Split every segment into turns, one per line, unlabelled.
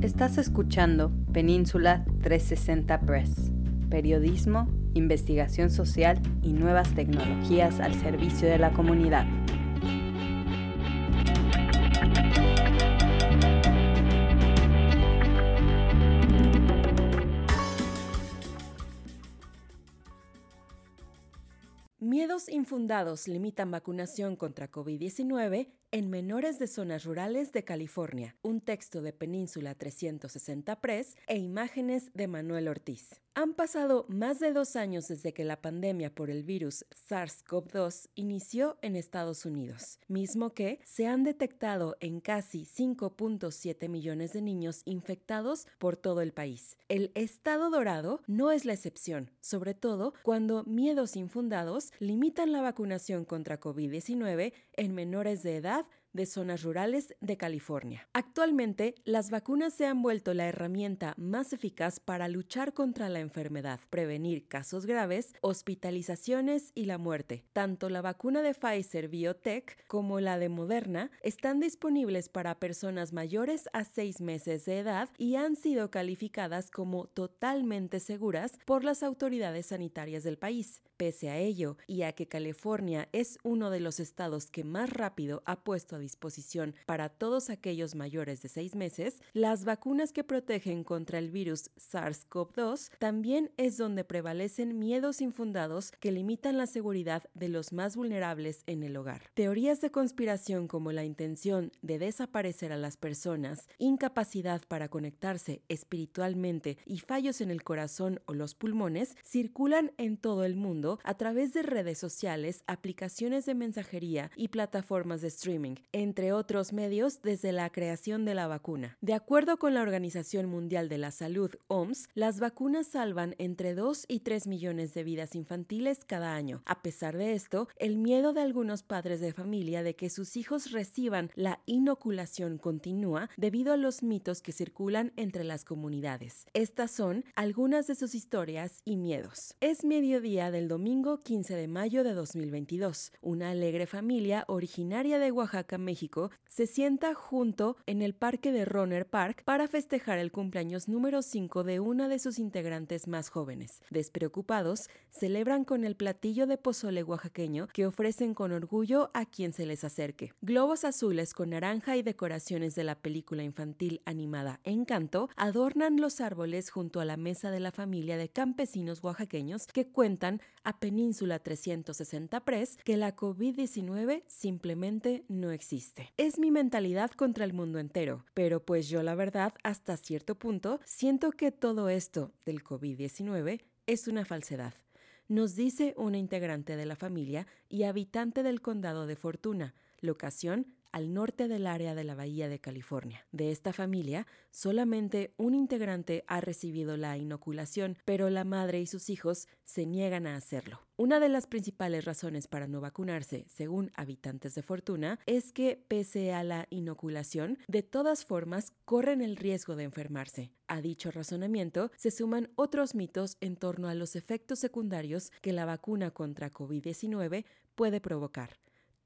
Estás escuchando Península 360 Press, periodismo, investigación social y nuevas tecnologías al servicio de la comunidad.
Miedos infundados limitan vacunación contra COVID-19 en menores de zonas rurales de California. Un texto de Península 360 Press e imágenes de Manuel Ortiz. Han pasado más de dos años desde que la pandemia por el virus SARS-CoV-2 inició en Estados Unidos, mismo que se han detectado en casi 5.7 millones de niños infectados por todo el país. El estado dorado no es la excepción, sobre todo cuando miedos infundados limitan la vacunación contra COVID-19 en menores de edad have de zonas rurales de California. Actualmente, las vacunas se han vuelto la herramienta más eficaz para luchar contra la enfermedad, prevenir casos graves, hospitalizaciones y la muerte. Tanto la vacuna de Pfizer Biotech como la de Moderna están disponibles para personas mayores a seis meses de edad y han sido calificadas como totalmente seguras por las autoridades sanitarias del país. Pese a ello, y a que California es uno de los estados que más rápido ha puesto a disposición para todos aquellos mayores de seis meses, las vacunas que protegen contra el virus SARS-CoV-2 también es donde prevalecen miedos infundados que limitan la seguridad de los más vulnerables en el hogar. Teorías de conspiración como la intención de desaparecer a las personas, incapacidad para conectarse espiritualmente y fallos en el corazón o los pulmones circulan en todo el mundo a través de redes sociales, aplicaciones de mensajería y plataformas de streaming, entre otros medios desde la creación de la vacuna. De acuerdo con la Organización Mundial de la Salud, OMS, las vacunas salvan entre 2 y 3 millones de vidas infantiles cada año. A pesar de esto, el miedo de algunos padres de familia de que sus hijos reciban la inoculación continúa debido a los mitos que circulan entre las comunidades. Estas son algunas de sus historias y miedos. Es mediodía del domingo 15 de mayo de 2022. Una alegre familia originaria de Oaxaca, México, se sienta junto en el parque de Roner Park para festejar el cumpleaños número 5 de una de sus integrantes más jóvenes. Despreocupados, celebran con el platillo de pozole oaxaqueño que ofrecen con orgullo a quien se les acerque. Globos azules con naranja y decoraciones de la película infantil animada Encanto adornan los árboles junto a la mesa de la familia de campesinos oaxaqueños que cuentan a Península 360 Press que la COVID-19 simplemente no existe. Es mi mentalidad contra el mundo entero, pero pues yo la verdad, hasta cierto punto, siento que todo esto del COVID-19 es una falsedad. Nos dice una integrante de la familia y habitante del condado de Fortuna, locación al norte del área de la Bahía de California. De esta familia, solamente un integrante ha recibido la inoculación, pero la madre y sus hijos se niegan a hacerlo. Una de las principales razones para no vacunarse, según habitantes de Fortuna, es que pese a la inoculación, de todas formas corren el riesgo de enfermarse. A dicho razonamiento se suman otros mitos en torno a los efectos secundarios que la vacuna contra COVID-19 puede provocar.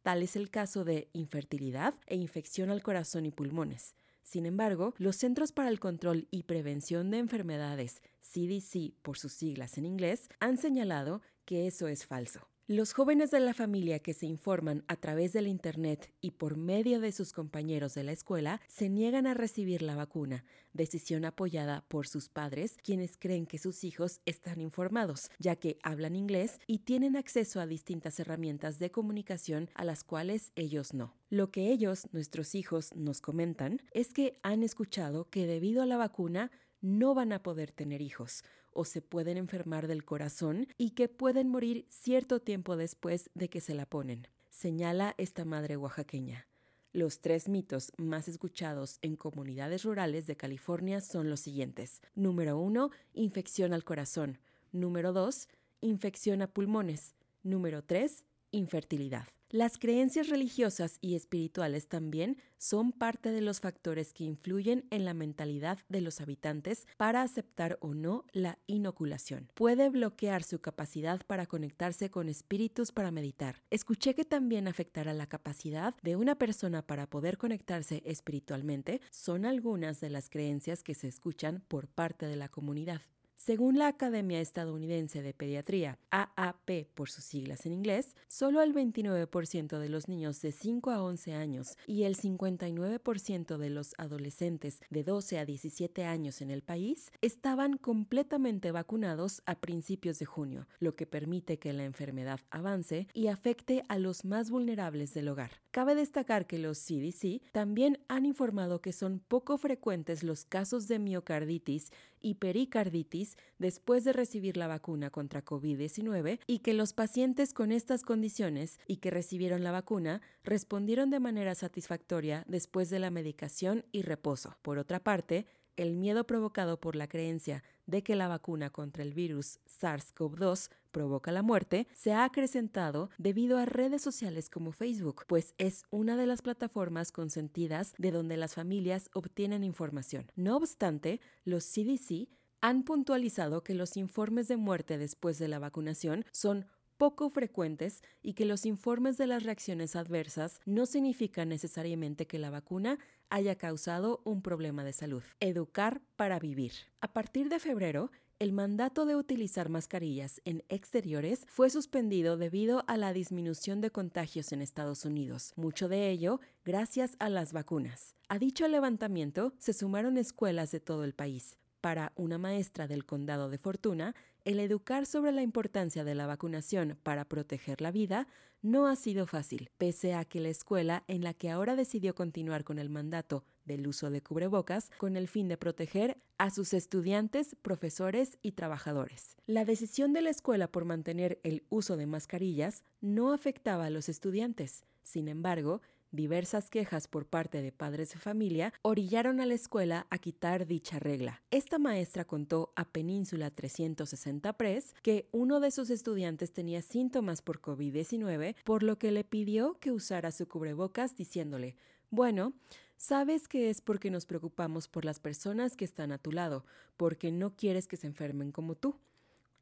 Tal es el caso de infertilidad e infección al corazón y pulmones. Sin embargo, los Centros para el Control y Prevención de Enfermedades, CDC por sus siglas en inglés, han señalado que eso es falso. Los jóvenes de la familia que se informan a través del Internet y por medio de sus compañeros de la escuela se niegan a recibir la vacuna, decisión apoyada por sus padres, quienes creen que sus hijos están informados, ya que hablan inglés y tienen acceso a distintas herramientas de comunicación a las cuales ellos no. Lo que ellos, nuestros hijos, nos comentan es que han escuchado que debido a la vacuna no van a poder tener hijos o se pueden enfermar del corazón y que pueden morir cierto tiempo después de que se la ponen, señala esta madre oaxaqueña. Los tres mitos más escuchados en comunidades rurales de California son los siguientes. Número uno, infección al corazón. Número dos, infección a pulmones. Número tres, infertilidad. Las creencias religiosas y espirituales también son parte de los factores que influyen en la mentalidad de los habitantes para aceptar o no la inoculación. Puede bloquear su capacidad para conectarse con espíritus para meditar. Escuché que también afectará la capacidad de una persona para poder conectarse espiritualmente. Son algunas de las creencias que se escuchan por parte de la comunidad. Según la Academia Estadounidense de Pediatría, AAP por sus siglas en inglés, solo el 29% de los niños de 5 a 11 años y el 59% de los adolescentes de 12 a 17 años en el país estaban completamente vacunados a principios de junio, lo que permite que la enfermedad avance y afecte a los más vulnerables del hogar. Cabe destacar que los CDC también han informado que son poco frecuentes los casos de miocarditis y pericarditis después de recibir la vacuna contra COVID-19 y que los pacientes con estas condiciones y que recibieron la vacuna respondieron de manera satisfactoria después de la medicación y reposo. Por otra parte, el miedo provocado por la creencia de que la vacuna contra el virus SARS-CoV-2 provoca la muerte se ha acrecentado debido a redes sociales como Facebook, pues es una de las plataformas consentidas de donde las familias obtienen información. No obstante, los CDC han puntualizado que los informes de muerte después de la vacunación son poco frecuentes y que los informes de las reacciones adversas no significan necesariamente que la vacuna haya causado un problema de salud. Educar para vivir. A partir de febrero, el mandato de utilizar mascarillas en exteriores fue suspendido debido a la disminución de contagios en Estados Unidos, mucho de ello gracias a las vacunas. A dicho levantamiento se sumaron escuelas de todo el país. Para una maestra del condado de Fortuna, el educar sobre la importancia de la vacunación para proteger la vida no ha sido fácil, pese a que la escuela en la que ahora decidió continuar con el mandato del uso de cubrebocas con el fin de proteger a sus estudiantes, profesores y trabajadores. La decisión de la escuela por mantener el uso de mascarillas no afectaba a los estudiantes. Sin embargo, Diversas quejas por parte de padres de familia orillaron a la escuela a quitar dicha regla. Esta maestra contó a Península 360 Press que uno de sus estudiantes tenía síntomas por COVID-19, por lo que le pidió que usara su cubrebocas diciéndole, bueno, sabes que es porque nos preocupamos por las personas que están a tu lado, porque no quieres que se enfermen como tú.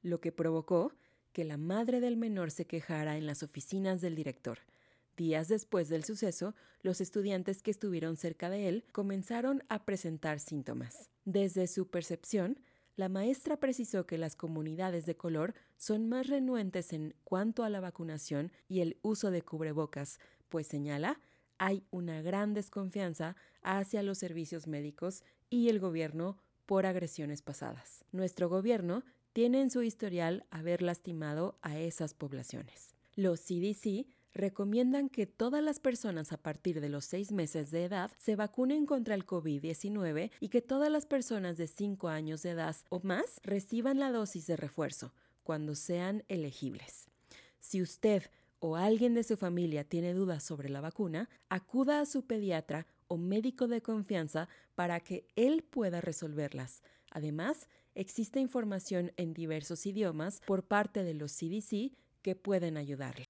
Lo que provocó que la madre del menor se quejara en las oficinas del director. Días después del suceso, los estudiantes que estuvieron cerca de él comenzaron a presentar síntomas. Desde su percepción, la maestra precisó que las comunidades de color son más renuentes en cuanto a la vacunación y el uso de cubrebocas, pues señala, hay una gran desconfianza hacia los servicios médicos y el gobierno por agresiones pasadas. Nuestro gobierno tiene en su historial haber lastimado a esas poblaciones. Los CDC recomiendan que todas las personas a partir de los seis meses de edad se vacunen contra el COVID-19 y que todas las personas de 5 años de edad o más reciban la dosis de refuerzo cuando sean elegibles. Si usted o alguien de su familia tiene dudas sobre la vacuna, acuda a su pediatra o médico de confianza para que él pueda resolverlas. Además, existe información en diversos idiomas por parte de los CDC que pueden ayudarle.